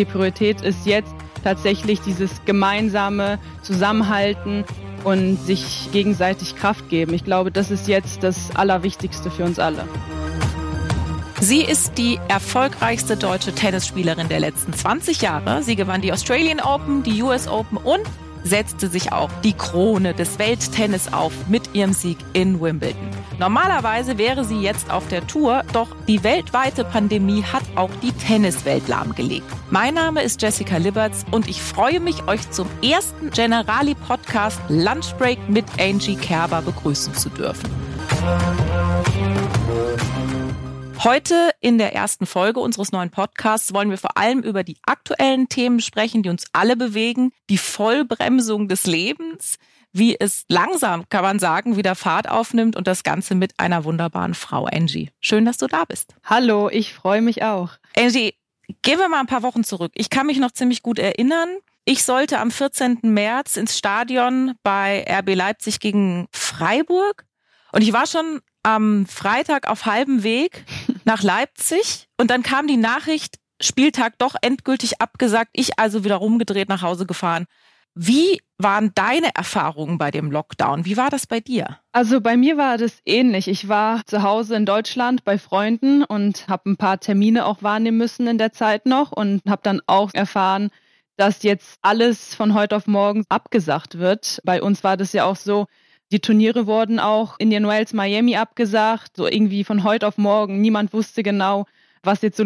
die Priorität ist jetzt tatsächlich dieses gemeinsame Zusammenhalten und sich gegenseitig Kraft geben. Ich glaube, das ist jetzt das Allerwichtigste für uns alle. Sie ist die erfolgreichste deutsche Tennisspielerin der letzten 20 Jahre. Sie gewann die Australian Open, die US Open und setzte sich auch die Krone des Welttennis auf mit ihrem Sieg in Wimbledon. Normalerweise wäre sie jetzt auf der Tour, doch die weltweite Pandemie hat auch die Tenniswelt lahmgelegt. Mein Name ist Jessica Liberts und ich freue mich, euch zum ersten Generali Podcast Lunchbreak mit Angie Kerber begrüßen zu dürfen. Heute in der ersten Folge unseres neuen Podcasts wollen wir vor allem über die aktuellen Themen sprechen, die uns alle bewegen. Die Vollbremsung des Lebens, wie es langsam, kann man sagen, wieder Fahrt aufnimmt und das Ganze mit einer wunderbaren Frau, Angie. Schön, dass du da bist. Hallo, ich freue mich auch. Angie, gehen wir mal ein paar Wochen zurück. Ich kann mich noch ziemlich gut erinnern. Ich sollte am 14. März ins Stadion bei RB Leipzig gegen Freiburg. Und ich war schon am Freitag auf halbem Weg nach Leipzig und dann kam die Nachricht, Spieltag doch endgültig abgesagt, ich also wieder rumgedreht nach Hause gefahren. Wie waren deine Erfahrungen bei dem Lockdown? Wie war das bei dir? Also bei mir war das ähnlich. Ich war zu Hause in Deutschland bei Freunden und habe ein paar Termine auch wahrnehmen müssen in der Zeit noch und habe dann auch erfahren, dass jetzt alles von heute auf morgen abgesagt wird. Bei uns war das ja auch so, die Turniere wurden auch Indian Wells Miami abgesagt, so irgendwie von heute auf morgen. Niemand wusste genau, was jetzt so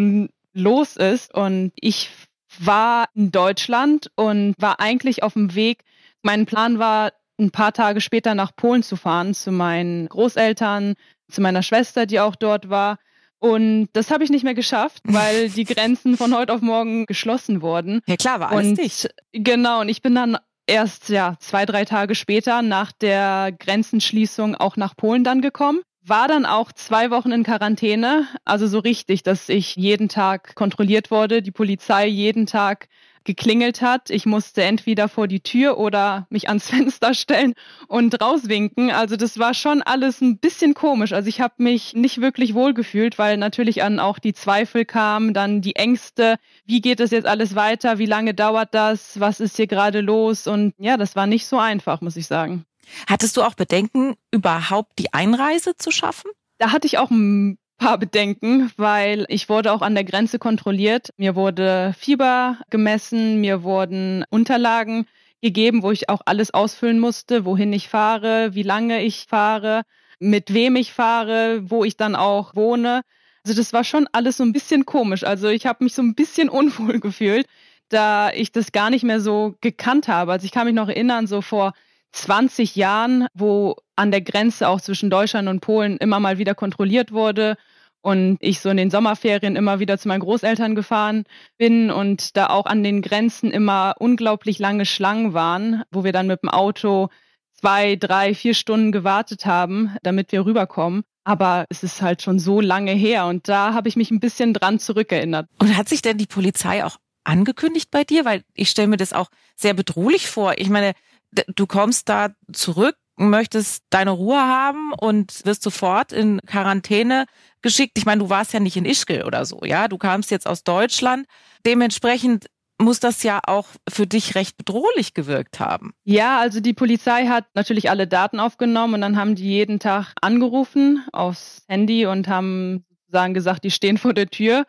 los ist. Und ich war in Deutschland und war eigentlich auf dem Weg. Mein Plan war, ein paar Tage später nach Polen zu fahren, zu meinen Großeltern, zu meiner Schwester, die auch dort war. Und das habe ich nicht mehr geschafft, weil die Grenzen von heute auf morgen geschlossen wurden. Ja klar, war alles und, dicht. Genau, und ich bin dann erst ja zwei, drei Tage später nach der Grenzenschließung auch nach Polen dann gekommen. War dann auch zwei Wochen in Quarantäne, also so richtig, dass ich jeden Tag kontrolliert wurde, die Polizei jeden Tag geklingelt hat. Ich musste entweder vor die Tür oder mich ans Fenster stellen und rauswinken. Also das war schon alles ein bisschen komisch. Also ich habe mich nicht wirklich wohlgefühlt, weil natürlich an auch die Zweifel kamen, dann die Ängste, wie geht es jetzt alles weiter, wie lange dauert das, was ist hier gerade los und ja, das war nicht so einfach, muss ich sagen. Hattest du auch Bedenken, überhaupt die Einreise zu schaffen? Da hatte ich auch ein paar Bedenken, weil ich wurde auch an der Grenze kontrolliert. Mir wurde Fieber gemessen, mir wurden Unterlagen gegeben, wo ich auch alles ausfüllen musste, wohin ich fahre, wie lange ich fahre, mit wem ich fahre, wo ich dann auch wohne. Also das war schon alles so ein bisschen komisch. Also ich habe mich so ein bisschen unwohl gefühlt, da ich das gar nicht mehr so gekannt habe. Also ich kann mich noch erinnern, so vor 20 Jahren, wo an der Grenze auch zwischen Deutschland und Polen immer mal wieder kontrolliert wurde und ich so in den Sommerferien immer wieder zu meinen Großeltern gefahren bin und da auch an den Grenzen immer unglaublich lange Schlangen waren, wo wir dann mit dem Auto zwei, drei, vier Stunden gewartet haben, damit wir rüberkommen. Aber es ist halt schon so lange her und da habe ich mich ein bisschen dran zurückerinnert. Und hat sich denn die Polizei auch angekündigt bei dir? Weil ich stelle mir das auch sehr bedrohlich vor. Ich meine, du kommst da zurück, möchtest deine Ruhe haben und wirst sofort in Quarantäne geschickt. Ich meine, du warst ja nicht in Ischgl oder so, ja, du kamst jetzt aus Deutschland. Dementsprechend muss das ja auch für dich recht bedrohlich gewirkt haben. Ja, also die Polizei hat natürlich alle Daten aufgenommen und dann haben die jeden Tag angerufen aufs Handy und haben sozusagen gesagt, die stehen vor der Tür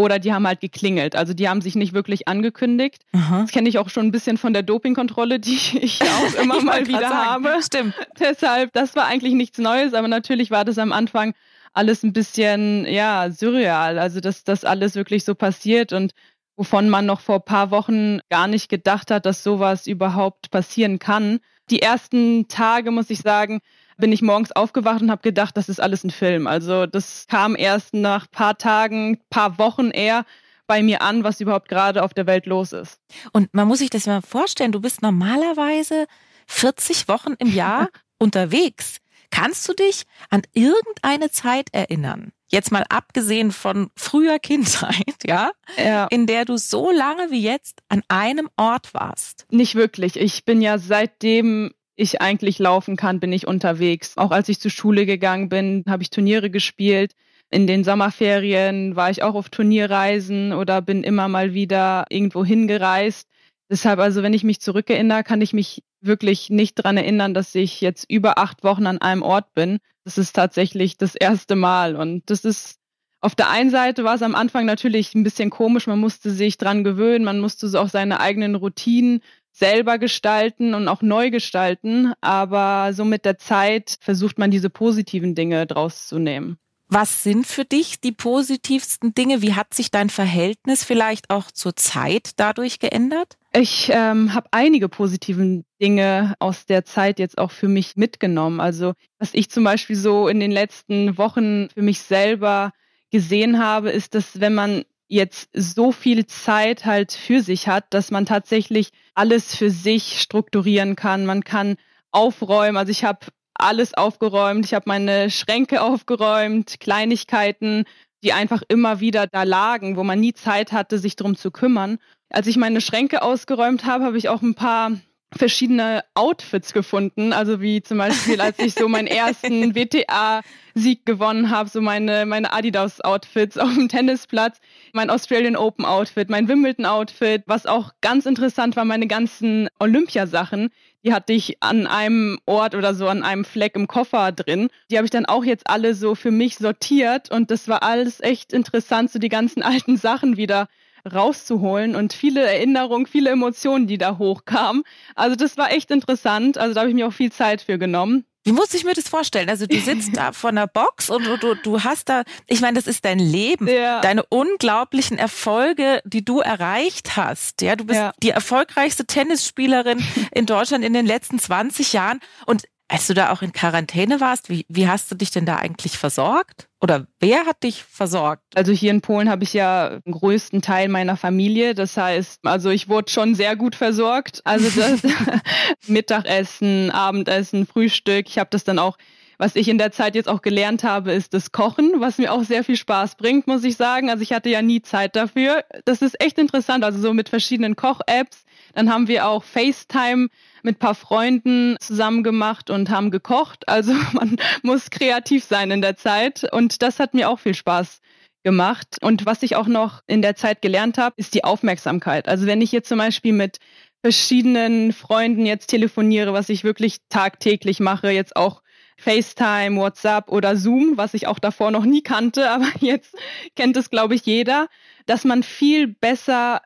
oder die haben halt geklingelt. Also die haben sich nicht wirklich angekündigt. Aha. Das kenne ich auch schon ein bisschen von der Dopingkontrolle, die ich auch immer mal wieder sagen. habe. Stimmt. Deshalb, das war eigentlich nichts Neues, aber natürlich war das am Anfang alles ein bisschen, ja, surreal. Also, dass das alles wirklich so passiert und wovon man noch vor paar Wochen gar nicht gedacht hat, dass sowas überhaupt passieren kann. Die ersten Tage, muss ich sagen, bin ich morgens aufgewacht und habe gedacht, das ist alles ein Film. Also das kam erst nach paar Tagen, paar Wochen eher bei mir an, was überhaupt gerade auf der Welt los ist. Und man muss sich das mal vorstellen, du bist normalerweise 40 Wochen im Jahr unterwegs. Kannst du dich an irgendeine Zeit erinnern? Jetzt mal abgesehen von früher Kindheit, ja, ja, in der du so lange wie jetzt an einem Ort warst. Nicht wirklich. Ich bin ja seitdem ich eigentlich laufen kann, bin ich unterwegs. Auch als ich zur Schule gegangen bin, habe ich Turniere gespielt. In den Sommerferien war ich auch auf Turnierreisen oder bin immer mal wieder irgendwo hingereist. Deshalb, also wenn ich mich zurückerinnere, kann ich mich wirklich nicht dran erinnern, dass ich jetzt über acht Wochen an einem Ort bin. Das ist tatsächlich das erste Mal. Und das ist auf der einen Seite war es am Anfang natürlich ein bisschen komisch. Man musste sich dran gewöhnen. Man musste so auch seine eigenen Routinen selber gestalten und auch neu gestalten. Aber so mit der Zeit versucht man diese positiven Dinge draus zu nehmen. Was sind für dich die positivsten Dinge? Wie hat sich dein Verhältnis vielleicht auch zur Zeit dadurch geändert? Ich ähm, habe einige positiven Dinge aus der Zeit jetzt auch für mich mitgenommen. Also was ich zum Beispiel so in den letzten Wochen für mich selber gesehen habe, ist, dass wenn man jetzt so viel Zeit halt für sich hat, dass man tatsächlich alles für sich strukturieren kann. Man kann aufräumen. Also ich habe alles aufgeräumt. Ich habe meine Schränke aufgeräumt, Kleinigkeiten, die einfach immer wieder da lagen, wo man nie Zeit hatte, sich drum zu kümmern. Als ich meine Schränke ausgeräumt habe, habe ich auch ein paar verschiedene Outfits gefunden. Also wie zum Beispiel, als ich so meinen ersten WTA-Sieg gewonnen habe, so meine, meine Adidas-Outfits auf dem Tennisplatz, mein Australian Open-Outfit, mein Wimbledon-Outfit, was auch ganz interessant war, meine ganzen Olympiasachen. Die hatte ich an einem Ort oder so an einem Fleck im Koffer drin. Die habe ich dann auch jetzt alle so für mich sortiert und das war alles echt interessant, so die ganzen alten Sachen wieder rauszuholen und viele Erinnerungen, viele Emotionen, die da hochkamen. Also das war echt interessant. Also da habe ich mir auch viel Zeit für genommen. Wie muss ich mir das vorstellen? Also du sitzt da vor einer Box und du, du hast da, ich meine, das ist dein Leben, ja. deine unglaublichen Erfolge, die du erreicht hast. Ja, du bist ja. die erfolgreichste Tennisspielerin in Deutschland in den letzten 20 Jahren. Und als du da auch in Quarantäne warst, wie, wie hast du dich denn da eigentlich versorgt? Oder wer hat dich versorgt? Also hier in Polen habe ich ja den größten Teil meiner Familie. Das heißt, also ich wurde schon sehr gut versorgt. Also das Mittagessen, Abendessen, Frühstück. Ich habe das dann auch was ich in der Zeit jetzt auch gelernt habe, ist das Kochen, was mir auch sehr viel Spaß bringt, muss ich sagen. Also ich hatte ja nie Zeit dafür. Das ist echt interessant. Also so mit verschiedenen Koch-Apps. Dann haben wir auch FaceTime mit paar Freunden zusammen gemacht und haben gekocht. Also man muss kreativ sein in der Zeit und das hat mir auch viel Spaß gemacht. Und was ich auch noch in der Zeit gelernt habe, ist die Aufmerksamkeit. Also wenn ich jetzt zum Beispiel mit verschiedenen Freunden jetzt telefoniere, was ich wirklich tagtäglich mache, jetzt auch FaceTime, WhatsApp oder Zoom, was ich auch davor noch nie kannte, aber jetzt kennt es, glaube ich, jeder, dass man viel besser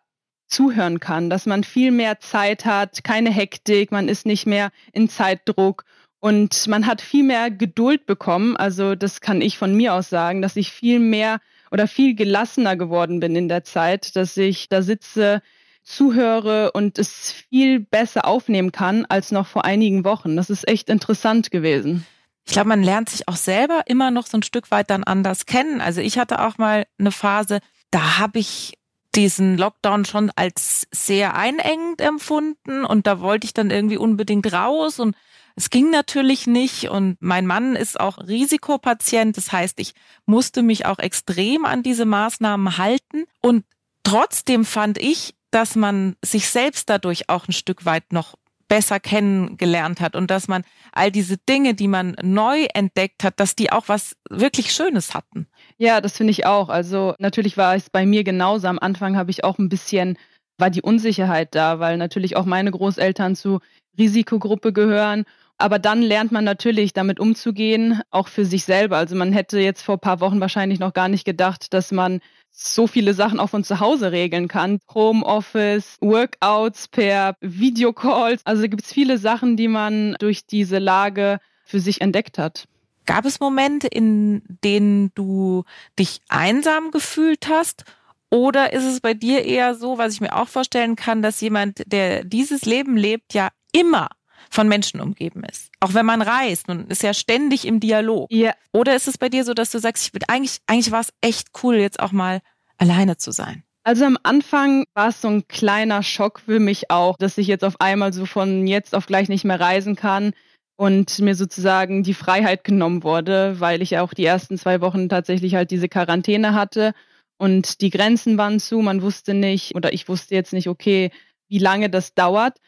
zuhören kann, dass man viel mehr Zeit hat, keine Hektik, man ist nicht mehr in Zeitdruck und man hat viel mehr Geduld bekommen. Also das kann ich von mir aus sagen, dass ich viel mehr oder viel gelassener geworden bin in der Zeit, dass ich da sitze, zuhöre und es viel besser aufnehmen kann als noch vor einigen Wochen. Das ist echt interessant gewesen. Ich glaube, man lernt sich auch selber immer noch so ein Stück weit dann anders kennen. Also ich hatte auch mal eine Phase, da habe ich diesen Lockdown schon als sehr einengend empfunden und da wollte ich dann irgendwie unbedingt raus und es ging natürlich nicht und mein Mann ist auch Risikopatient, das heißt, ich musste mich auch extrem an diese Maßnahmen halten und trotzdem fand ich, dass man sich selbst dadurch auch ein Stück weit noch besser kennengelernt hat und dass man all diese Dinge, die man neu entdeckt hat, dass die auch was wirklich Schönes hatten. Ja, das finde ich auch. Also natürlich war es bei mir genauso. Am Anfang habe ich auch ein bisschen, war die Unsicherheit da, weil natürlich auch meine Großeltern zu Risikogruppe gehören. Aber dann lernt man natürlich damit umzugehen, auch für sich selber. Also man hätte jetzt vor ein paar Wochen wahrscheinlich noch gar nicht gedacht, dass man so viele Sachen auch von zu Hause regeln kann. Homeoffice, Workouts per Videocalls. Also gibt es viele Sachen, die man durch diese Lage für sich entdeckt hat. Gab es Momente, in denen du dich einsam gefühlt hast? Oder ist es bei dir eher so, was ich mir auch vorstellen kann, dass jemand, der dieses Leben lebt, ja immer von Menschen umgeben ist. Auch wenn man reist und ist ja ständig im Dialog. Ja. Oder ist es bei dir so, dass du sagst, ich bin eigentlich, eigentlich war es echt cool, jetzt auch mal alleine zu sein? Also am Anfang war es so ein kleiner Schock für mich auch, dass ich jetzt auf einmal so von jetzt auf gleich nicht mehr reisen kann und mir sozusagen die Freiheit genommen wurde, weil ich auch die ersten zwei Wochen tatsächlich halt diese Quarantäne hatte und die Grenzen waren zu. Man wusste nicht oder ich wusste jetzt nicht, okay, wie lange das dauert.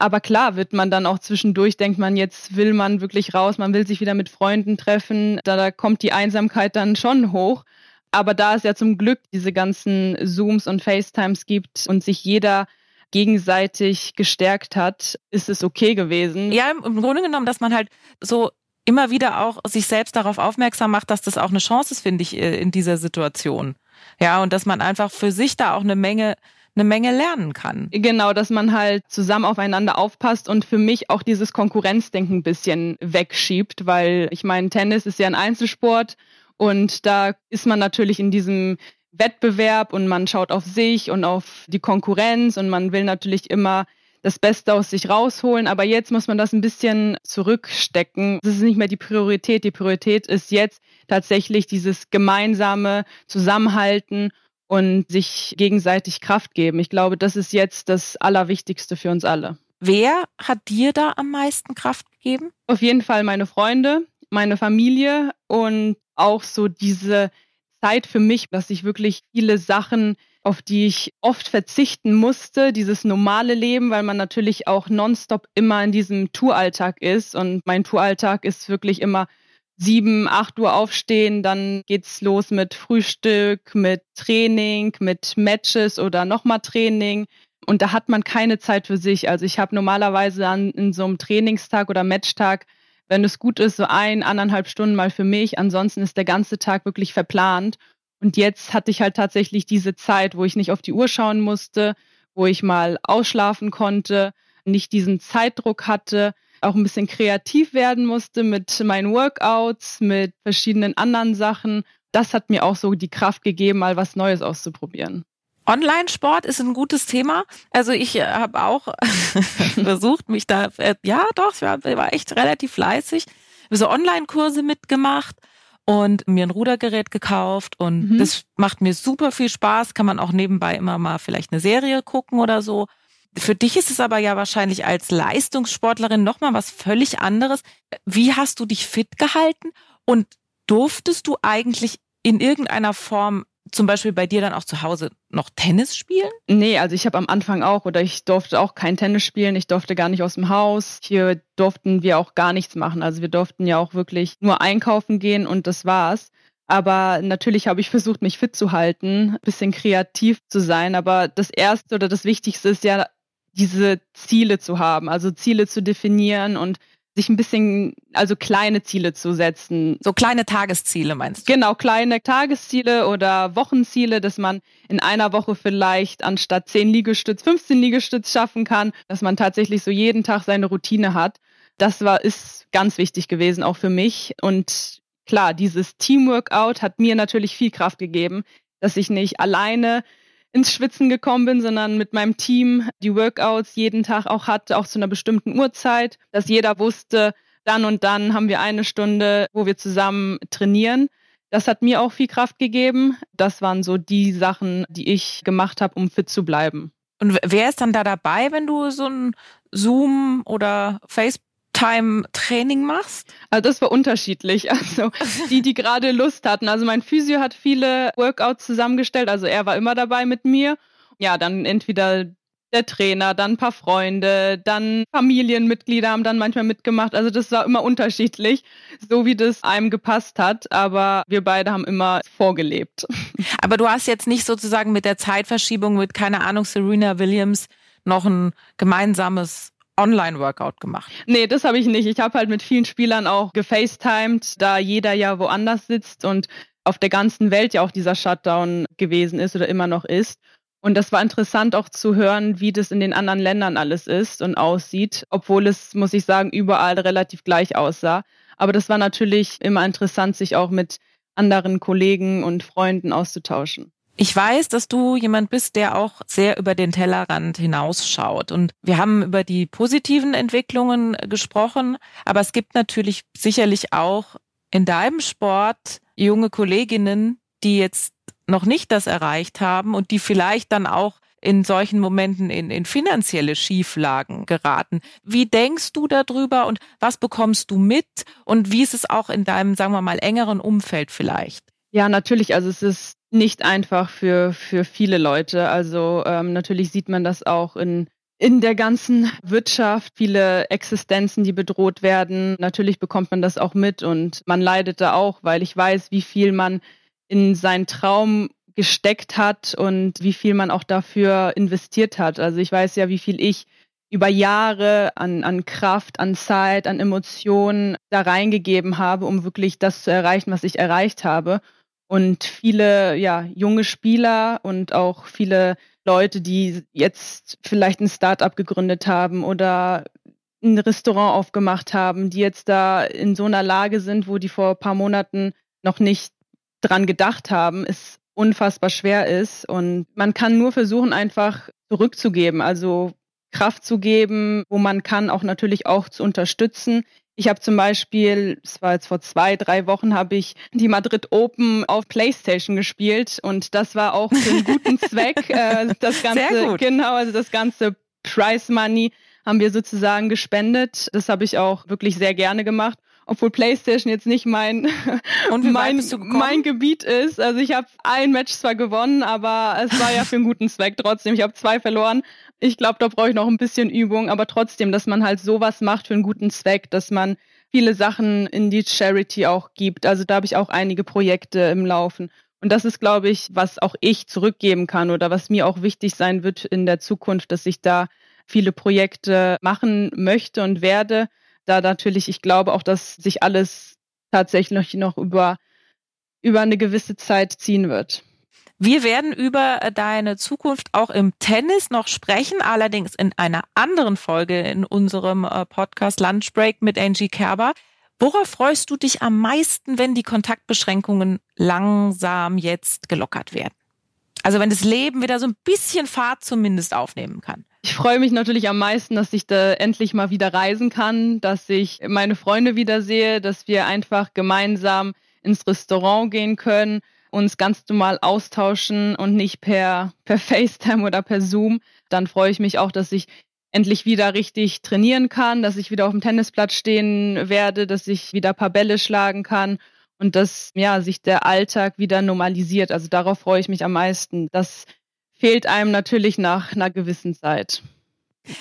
Aber klar wird man dann auch zwischendurch, denkt man, jetzt will man wirklich raus, man will sich wieder mit Freunden treffen. Da, da kommt die Einsamkeit dann schon hoch. Aber da es ja zum Glück diese ganzen Zooms und FaceTimes gibt und sich jeder gegenseitig gestärkt hat, ist es okay gewesen. Ja, im Grunde genommen, dass man halt so immer wieder auch sich selbst darauf aufmerksam macht, dass das auch eine Chance ist, finde ich, äh, in dieser Situation. Ja, und dass man einfach für sich da auch eine Menge eine Menge lernen kann. Genau, dass man halt zusammen aufeinander aufpasst und für mich auch dieses Konkurrenzdenken ein bisschen wegschiebt, weil ich meine, Tennis ist ja ein Einzelsport und da ist man natürlich in diesem Wettbewerb und man schaut auf sich und auf die Konkurrenz und man will natürlich immer das Beste aus sich rausholen. Aber jetzt muss man das ein bisschen zurückstecken. Das ist nicht mehr die Priorität. Die Priorität ist jetzt tatsächlich dieses gemeinsame Zusammenhalten und sich gegenseitig Kraft geben. Ich glaube, das ist jetzt das Allerwichtigste für uns alle. Wer hat dir da am meisten Kraft gegeben? Auf jeden Fall meine Freunde, meine Familie und auch so diese Zeit für mich, dass ich wirklich viele Sachen, auf die ich oft verzichten musste, dieses normale Leben, weil man natürlich auch nonstop immer in diesem Touralltag ist. Und mein Touralltag ist wirklich immer sieben, acht Uhr aufstehen, dann geht's los mit Frühstück, mit Training, mit Matches oder nochmal Training. Und da hat man keine Zeit für sich. Also ich habe normalerweise an, in so einem Trainingstag oder Matchtag wenn es gut ist, so ein, anderthalb Stunden mal für mich. Ansonsten ist der ganze Tag wirklich verplant. Und jetzt hatte ich halt tatsächlich diese Zeit, wo ich nicht auf die Uhr schauen musste, wo ich mal ausschlafen konnte, nicht diesen Zeitdruck hatte, auch ein bisschen kreativ werden musste mit meinen Workouts, mit verschiedenen anderen Sachen. Das hat mir auch so die Kraft gegeben, mal was Neues auszuprobieren. Online-Sport ist ein gutes Thema. Also ich äh, habe auch versucht, mich da, äh, ja doch, ich war, war echt relativ fleißig, so Online-Kurse mitgemacht und mir ein Rudergerät gekauft und mhm. das macht mir super viel Spaß. Kann man auch nebenbei immer mal vielleicht eine Serie gucken oder so. Für dich ist es aber ja wahrscheinlich als Leistungssportlerin nochmal was völlig anderes. Wie hast du dich fit gehalten und durftest du eigentlich in irgendeiner Form zum Beispiel bei dir dann auch zu Hause noch Tennis spielen? Nee, also ich habe am Anfang auch oder ich durfte auch kein Tennis spielen. Ich durfte gar nicht aus dem Haus. Hier durften wir auch gar nichts machen. Also wir durften ja auch wirklich nur einkaufen gehen und das war's. Aber natürlich habe ich versucht, mich fit zu halten, bisschen kreativ zu sein. Aber das Erste oder das Wichtigste ist ja, diese Ziele zu haben, also Ziele zu definieren und sich ein bisschen, also kleine Ziele zu setzen. So kleine Tagesziele meinst du? Genau, kleine Tagesziele oder Wochenziele, dass man in einer Woche vielleicht anstatt 10 Liegestütz 15 Liegestütz schaffen kann, dass man tatsächlich so jeden Tag seine Routine hat. Das war, ist ganz wichtig gewesen, auch für mich. Und klar, dieses Teamworkout hat mir natürlich viel Kraft gegeben, dass ich nicht alleine ins Schwitzen gekommen bin, sondern mit meinem Team die Workouts jeden Tag auch hatte, auch zu einer bestimmten Uhrzeit, dass jeder wusste, dann und dann haben wir eine Stunde, wo wir zusammen trainieren. Das hat mir auch viel Kraft gegeben. Das waren so die Sachen, die ich gemacht habe, um fit zu bleiben. Und wer ist dann da dabei, wenn du so ein Zoom oder Facebook Time-Training machst? Also das war unterschiedlich. Also die, die gerade Lust hatten. Also mein Physio hat viele Workouts zusammengestellt. Also er war immer dabei mit mir. Ja, dann entweder der Trainer, dann ein paar Freunde, dann Familienmitglieder haben dann manchmal mitgemacht. Also das war immer unterschiedlich, so wie das einem gepasst hat. Aber wir beide haben immer vorgelebt. Aber du hast jetzt nicht sozusagen mit der Zeitverschiebung, mit keine Ahnung, Serena Williams noch ein gemeinsames Online-Workout gemacht? Nee, das habe ich nicht. Ich habe halt mit vielen Spielern auch gefacetimed, da jeder ja woanders sitzt und auf der ganzen Welt ja auch dieser Shutdown gewesen ist oder immer noch ist. Und das war interessant auch zu hören, wie das in den anderen Ländern alles ist und aussieht, obwohl es, muss ich sagen, überall relativ gleich aussah. Aber das war natürlich immer interessant, sich auch mit anderen Kollegen und Freunden auszutauschen. Ich weiß, dass du jemand bist, der auch sehr über den Tellerrand hinausschaut. Und wir haben über die positiven Entwicklungen gesprochen, aber es gibt natürlich sicherlich auch in deinem Sport junge Kolleginnen, die jetzt noch nicht das erreicht haben und die vielleicht dann auch in solchen Momenten in, in finanzielle Schieflagen geraten. Wie denkst du darüber und was bekommst du mit und wie ist es auch in deinem, sagen wir mal, engeren Umfeld vielleicht? Ja, natürlich. Also es ist nicht einfach für, für viele Leute. Also ähm, natürlich sieht man das auch in, in der ganzen Wirtschaft, viele Existenzen, die bedroht werden. Natürlich bekommt man das auch mit und man leidet da auch, weil ich weiß, wie viel man in seinen Traum gesteckt hat und wie viel man auch dafür investiert hat. Also ich weiß ja, wie viel ich über Jahre an, an Kraft, an Zeit, an Emotionen da reingegeben habe, um wirklich das zu erreichen, was ich erreicht habe. Und viele ja, junge Spieler und auch viele Leute, die jetzt vielleicht ein Startup gegründet haben oder ein Restaurant aufgemacht haben, die jetzt da in so einer Lage sind, wo die vor ein paar Monaten noch nicht dran gedacht haben, es unfassbar schwer ist. Und man kann nur versuchen, einfach zurückzugeben, also Kraft zu geben, wo man kann, auch natürlich auch zu unterstützen. Ich habe zum Beispiel, es war jetzt vor zwei, drei Wochen, habe ich die Madrid Open auf PlayStation gespielt und das war auch für einen guten Zweck. Äh, das ganze, genau, also das ganze Prize Money haben wir sozusagen gespendet. Das habe ich auch wirklich sehr gerne gemacht obwohl PlayStation jetzt nicht mein mein, mein Gebiet ist. Also ich habe ein Match zwar gewonnen, aber es war ja für einen guten Zweck trotzdem. Ich habe zwei verloren, ich glaube, da brauche ich noch ein bisschen Übung, aber trotzdem, dass man halt sowas macht für einen guten Zweck, dass man viele Sachen in die Charity auch gibt. Also da habe ich auch einige Projekte im Laufen. Und das ist, glaube ich, was auch ich zurückgeben kann oder was mir auch wichtig sein wird in der Zukunft, dass ich da viele Projekte machen möchte und werde. Da natürlich, ich glaube auch, dass sich alles tatsächlich noch über, über eine gewisse Zeit ziehen wird. Wir werden über äh, deine Zukunft auch im Tennis noch sprechen, allerdings in einer anderen Folge in unserem äh, Podcast Lunchbreak mit Angie Kerber. Worauf freust du dich am meisten, wenn die Kontaktbeschränkungen langsam jetzt gelockert werden? Also wenn das Leben wieder so ein bisschen Fahrt zumindest aufnehmen kann. Ich freue mich natürlich am meisten, dass ich da endlich mal wieder reisen kann, dass ich meine Freunde wiedersehe, dass wir einfach gemeinsam ins Restaurant gehen können uns ganz normal austauschen und nicht per, per FaceTime oder per Zoom, dann freue ich mich auch, dass ich endlich wieder richtig trainieren kann, dass ich wieder auf dem Tennisplatz stehen werde, dass ich wieder ein paar Bälle schlagen kann und dass ja, sich der Alltag wieder normalisiert. Also darauf freue ich mich am meisten. Das fehlt einem natürlich nach einer gewissen Zeit.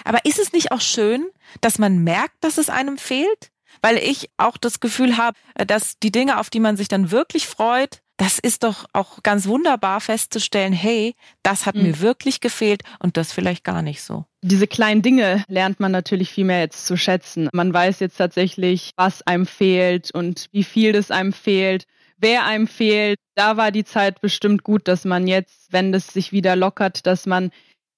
Aber ist es nicht auch schön, dass man merkt, dass es einem fehlt? Weil ich auch das Gefühl habe, dass die Dinge, auf die man sich dann wirklich freut, das ist doch auch ganz wunderbar festzustellen, hey, das hat mhm. mir wirklich gefehlt und das vielleicht gar nicht so. Diese kleinen Dinge lernt man natürlich viel mehr jetzt zu schätzen. Man weiß jetzt tatsächlich, was einem fehlt und wie viel das einem fehlt, wer einem fehlt. Da war die Zeit bestimmt gut, dass man jetzt, wenn das sich wieder lockert, dass man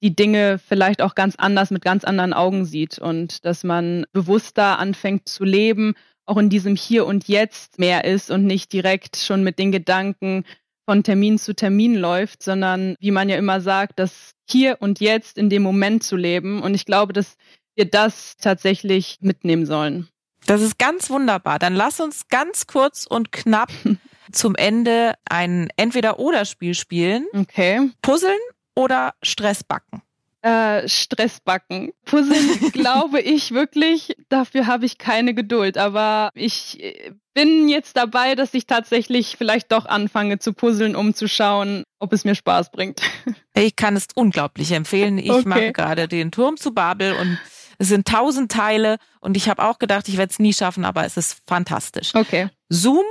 die Dinge vielleicht auch ganz anders mit ganz anderen Augen sieht und dass man bewusster anfängt zu leben auch in diesem Hier und Jetzt mehr ist und nicht direkt schon mit den Gedanken von Termin zu Termin läuft, sondern wie man ja immer sagt, das Hier und Jetzt in dem Moment zu leben. Und ich glaube, dass wir das tatsächlich mitnehmen sollen. Das ist ganz wunderbar. Dann lass uns ganz kurz und knapp zum Ende ein Entweder-Oder-Spiel spielen. Okay. Puzzeln oder Stress backen? Äh, Stressbacken. Puzzeln glaube ich wirklich, dafür habe ich keine Geduld. Aber ich äh, bin jetzt dabei, dass ich tatsächlich vielleicht doch anfange zu puzzeln, um zu schauen, ob es mir Spaß bringt. Ich kann es unglaublich empfehlen. Ich okay. mache gerade den Turm zu Babel und es sind tausend Teile und ich habe auch gedacht, ich werde es nie schaffen, aber es ist fantastisch. Okay. Zoom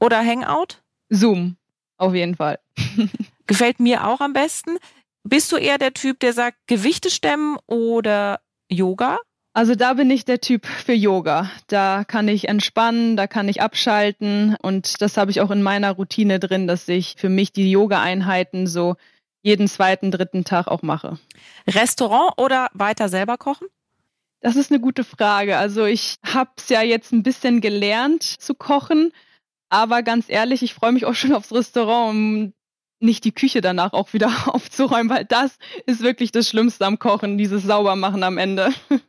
oder Hangout? Zoom, auf jeden Fall. Gefällt mir auch am besten. Bist du eher der Typ, der sagt Gewichte stemmen oder Yoga? Also da bin ich der Typ für Yoga. Da kann ich entspannen, da kann ich abschalten und das habe ich auch in meiner Routine drin, dass ich für mich die Yoga-Einheiten so jeden zweiten, dritten Tag auch mache. Restaurant oder weiter selber kochen? Das ist eine gute Frage. Also ich habe es ja jetzt ein bisschen gelernt zu kochen, aber ganz ehrlich, ich freue mich auch schon aufs Restaurant, um nicht die Küche danach auch wieder aufzuräumen, weil das ist wirklich das Schlimmste am Kochen, dieses Saubermachen am Ende.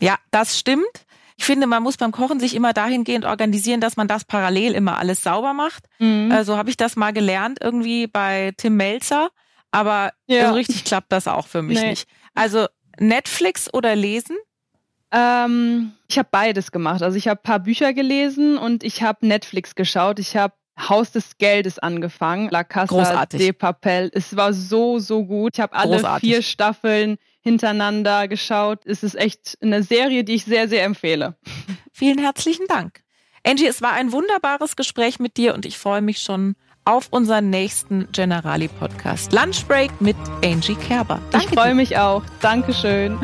Ja, das stimmt. Ich finde, man muss beim Kochen sich immer dahingehend organisieren, dass man das parallel immer alles sauber macht. Mhm. Also habe ich das mal gelernt, irgendwie bei Tim Melzer. Aber ja. so richtig klappt das auch für mich nee. nicht. Also Netflix oder lesen? Ähm, ich habe beides gemacht. Also ich habe paar Bücher gelesen und ich habe Netflix geschaut. Ich habe Haus des Geldes angefangen. La Casa Großartig. de Papel. Es war so, so gut. Ich habe alle Großartig. vier Staffeln hintereinander geschaut. Es ist echt eine Serie, die ich sehr, sehr empfehle. Vielen herzlichen Dank. Angie, es war ein wunderbares Gespräch mit dir und ich freue mich schon auf unseren nächsten Generali Podcast. Lunchbreak mit Angie Kerber. Danke ich freue mich auch. Dankeschön.